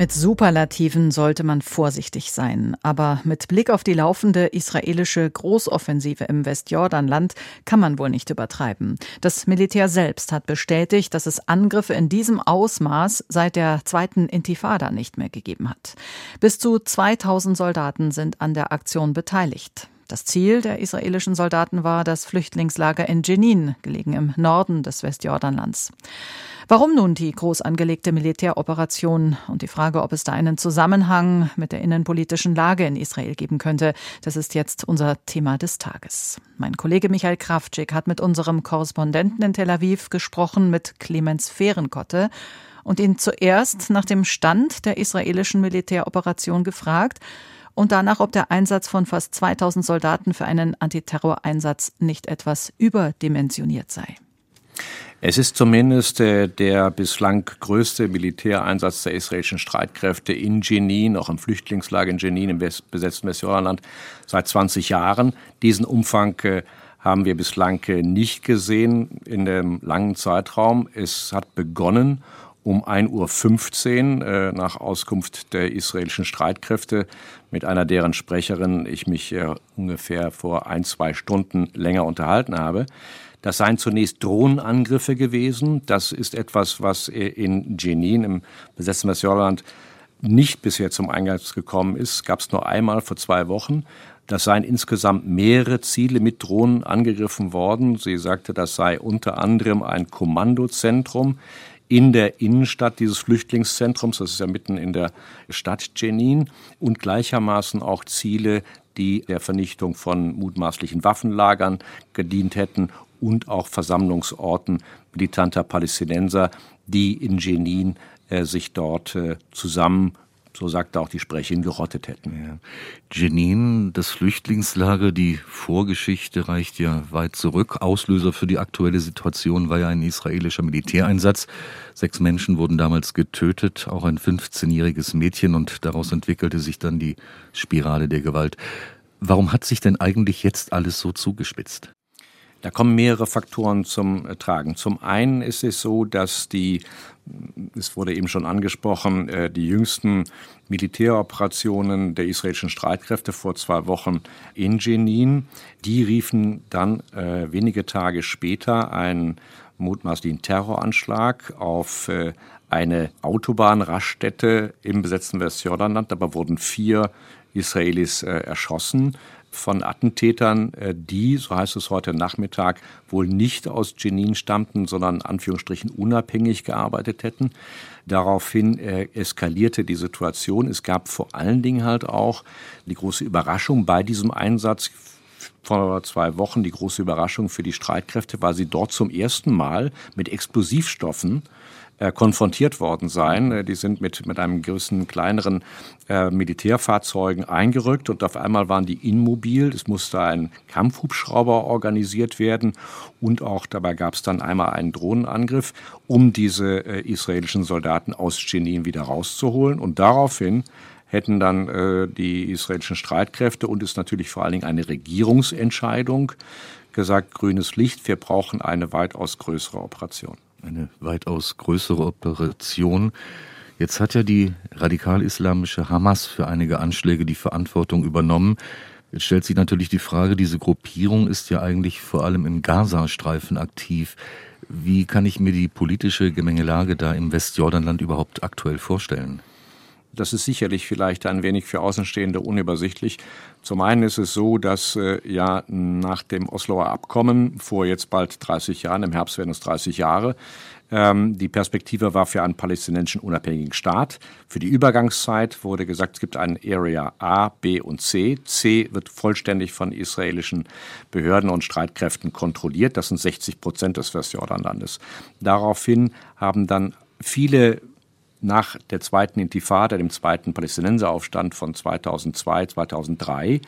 Mit Superlativen sollte man vorsichtig sein, aber mit Blick auf die laufende israelische Großoffensive im Westjordanland kann man wohl nicht übertreiben. Das Militär selbst hat bestätigt, dass es Angriffe in diesem Ausmaß seit der zweiten Intifada nicht mehr gegeben hat. Bis zu 2000 Soldaten sind an der Aktion beteiligt. Das Ziel der israelischen Soldaten war das Flüchtlingslager in Jenin, gelegen im Norden des Westjordanlands. Warum nun die groß angelegte Militäroperation und die Frage, ob es da einen Zusammenhang mit der innenpolitischen Lage in Israel geben könnte, das ist jetzt unser Thema des Tages. Mein Kollege Michael Kraftschick hat mit unserem Korrespondenten in Tel Aviv gesprochen, mit Clemens Fehrenkotte, und ihn zuerst nach dem Stand der israelischen Militäroperation gefragt und danach, ob der Einsatz von fast 2000 Soldaten für einen Antiterroreinsatz nicht etwas überdimensioniert sei. Es ist zumindest äh, der bislang größte Militäreinsatz der israelischen Streitkräfte in Jenin, auch im Flüchtlingslager in Jenin im besetzten Westjordanland, seit 20 Jahren. Diesen Umfang äh, haben wir bislang äh, nicht gesehen in dem langen Zeitraum. Es hat begonnen um 1.15 Uhr äh, nach Auskunft der israelischen Streitkräfte mit einer deren Sprecherin ich mich äh, ungefähr vor ein, zwei Stunden länger unterhalten habe. Das seien zunächst Drohnenangriffe gewesen. Das ist etwas, was in Jenin im besetzten Westjordanland nicht bisher zum Einsatz gekommen ist. Gab es nur einmal vor zwei Wochen. Das seien insgesamt mehrere Ziele mit Drohnen angegriffen worden. Sie sagte, das sei unter anderem ein Kommandozentrum in der Innenstadt dieses Flüchtlingszentrums, das ist ja mitten in der Stadt Jenin, und gleichermaßen auch Ziele, die der Vernichtung von mutmaßlichen Waffenlagern gedient hätten und auch Versammlungsorten militanter Palästinenser, die in Jenin äh, sich dort äh, zusammen so sagte auch die Sprecherin, gerottet hätten. Ja. Jenin, das Flüchtlingslager, die Vorgeschichte reicht ja weit zurück. Auslöser für die aktuelle Situation war ja ein israelischer Militäreinsatz. Sechs Menschen wurden damals getötet, auch ein 15-jähriges Mädchen, und daraus entwickelte sich dann die Spirale der Gewalt. Warum hat sich denn eigentlich jetzt alles so zugespitzt? Da kommen mehrere Faktoren zum äh, Tragen. Zum einen ist es so, dass die, es wurde eben schon angesprochen, äh, die jüngsten Militäroperationen der israelischen Streitkräfte vor zwei Wochen in Jenin, die riefen dann äh, wenige Tage später einen mutmaßlichen Terroranschlag auf eine Autobahnraststätte im besetzten Westjordanland. Dabei wurden vier Israelis erschossen von Attentätern, äh, die, so heißt es heute Nachmittag, wohl nicht aus Jenin stammten, sondern in Anführungsstrichen unabhängig gearbeitet hätten. Daraufhin äh, eskalierte die Situation. Es gab vor allen Dingen halt auch die große Überraschung bei diesem Einsatz vor zwei Wochen die große Überraschung für die Streitkräfte, weil sie dort zum ersten Mal mit Explosivstoffen konfrontiert worden sein. Äh, die sind mit, mit einem gewissen kleineren äh, Militärfahrzeugen eingerückt und auf einmal waren die immobil. Es musste ein Kampfhubschrauber organisiert werden und auch dabei gab es dann einmal einen Drohnenangriff, um diese äh, israelischen Soldaten aus Jenin wieder rauszuholen. Und daraufhin hätten dann äh, die israelischen Streitkräfte und ist natürlich vor allen Dingen eine Regierungsentscheidung gesagt, grünes Licht, wir brauchen eine weitaus größere Operation eine weitaus größere Operation. Jetzt hat ja die radikal-islamische Hamas für einige Anschläge die Verantwortung übernommen. Jetzt stellt sich natürlich die Frage, diese Gruppierung ist ja eigentlich vor allem im Gazastreifen aktiv. Wie kann ich mir die politische Gemengelage da im Westjordanland überhaupt aktuell vorstellen? Das ist sicherlich vielleicht ein wenig für Außenstehende unübersichtlich. Zum einen ist es so, dass äh, ja nach dem Osloer Abkommen vor jetzt bald 30 Jahren, im Herbst werden es 30 Jahre, ähm, die Perspektive war für einen palästinensischen unabhängigen Staat. Für die Übergangszeit wurde gesagt, es gibt einen Area A, B und C. C wird vollständig von israelischen Behörden und Streitkräften kontrolliert. Das sind 60 Prozent des Westjordanlandes. Daraufhin haben dann viele nach der zweiten Intifada, dem zweiten Palästinenseraufstand von 2002, 2003,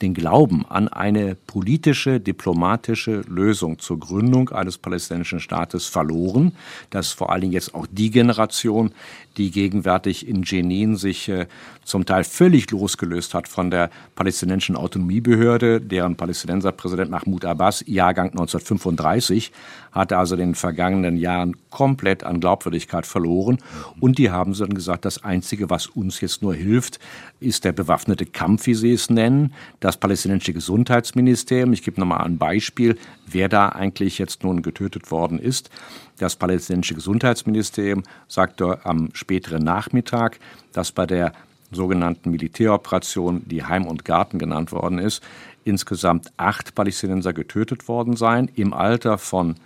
den Glauben an eine politische, diplomatische Lösung zur Gründung eines palästinensischen Staates verloren. Das ist vor allen Dingen jetzt auch die Generation, die gegenwärtig in Jenin sich äh, zum Teil völlig losgelöst hat von der palästinensischen Autonomiebehörde, deren Palästinenserpräsident Mahmoud Abbas, Jahrgang 1935, hatte also in den vergangenen Jahren komplett an Glaubwürdigkeit verloren. Und die haben dann gesagt, das Einzige, was uns jetzt nur hilft, ist der bewaffnete Kampf, wie sie es nennen, das palästinensische Gesundheitsministerium. Ich gebe nochmal ein Beispiel, wer da eigentlich jetzt nun getötet worden ist. Das palästinensische Gesundheitsministerium sagte am späteren Nachmittag, dass bei der sogenannten Militäroperation, die Heim und Garten genannt worden ist, insgesamt acht Palästinenser getötet worden seien im Alter von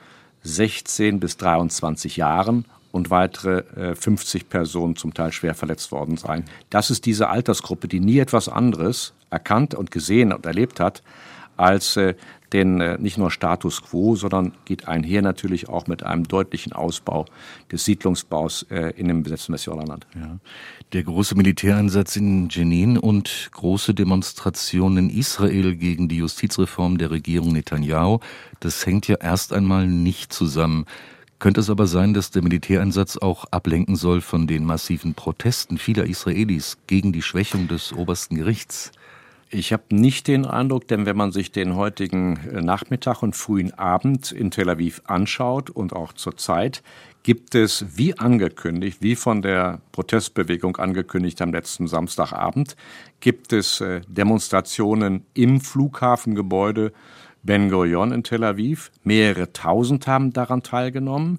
16 bis 23 Jahren und weitere 50 äh, Personen zum Teil schwer verletzt worden seien. Das ist diese Altersgruppe, die nie etwas anderes erkannt und gesehen und erlebt hat, als äh, den äh, nicht nur Status quo, sondern geht einher natürlich auch mit einem deutlichen Ausbau des Siedlungsbaus in dem besetzten Westjordanland. Ja. Der große Militäreinsatz in Jenin und große Demonstrationen in Israel gegen die Justizreform der Regierung Netanyahu, das hängt ja erst einmal nicht zusammen. Könnte es aber sein, dass der Militäreinsatz auch ablenken soll von den massiven Protesten vieler Israelis gegen die Schwächung des obersten Gerichts? Ich habe nicht den Eindruck, denn wenn man sich den heutigen äh, Nachmittag und frühen Abend in Tel Aviv anschaut und auch zur Zeit, gibt es wie angekündigt, wie von der Protestbewegung angekündigt am letzten Samstagabend, gibt es äh, Demonstrationen im Flughafengebäude Ben Gurion in Tel Aviv. Mehrere tausend haben daran teilgenommen,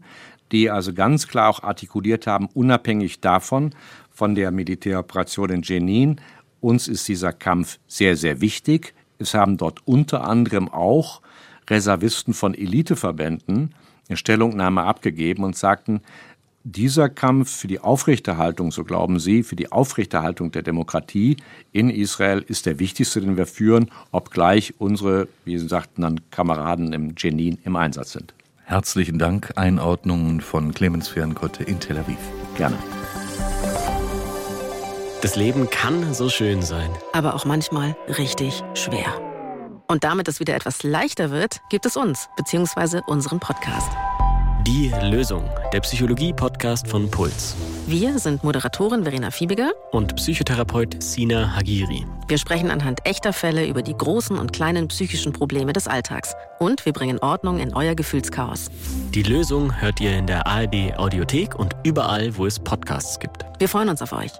die also ganz klar auch artikuliert haben, unabhängig davon, von der Militäroperation in Jenin, uns ist dieser Kampf sehr, sehr wichtig. Es haben dort unter anderem auch Reservisten von Eliteverbänden eine Stellungnahme abgegeben und sagten, dieser Kampf für die Aufrechterhaltung, so glauben sie, für die Aufrechterhaltung der Demokratie in Israel ist der wichtigste, den wir führen, obgleich unsere, wie Sie sagten, dann Kameraden im Jenin im Einsatz sind. Herzlichen Dank. Einordnungen von Clemens Fernkotte in Tel Aviv. Gerne. Das Leben kann so schön sein. Aber auch manchmal richtig schwer. Und damit es wieder etwas leichter wird, gibt es uns, beziehungsweise unseren Podcast. Die Lösung, der Psychologie-Podcast von Puls. Wir sind Moderatorin Verena Fiebiger und Psychotherapeut Sina Hagiri. Wir sprechen anhand echter Fälle über die großen und kleinen psychischen Probleme des Alltags. Und wir bringen Ordnung in euer Gefühlschaos. Die Lösung hört ihr in der ARD Audiothek und überall, wo es Podcasts gibt. Wir freuen uns auf euch.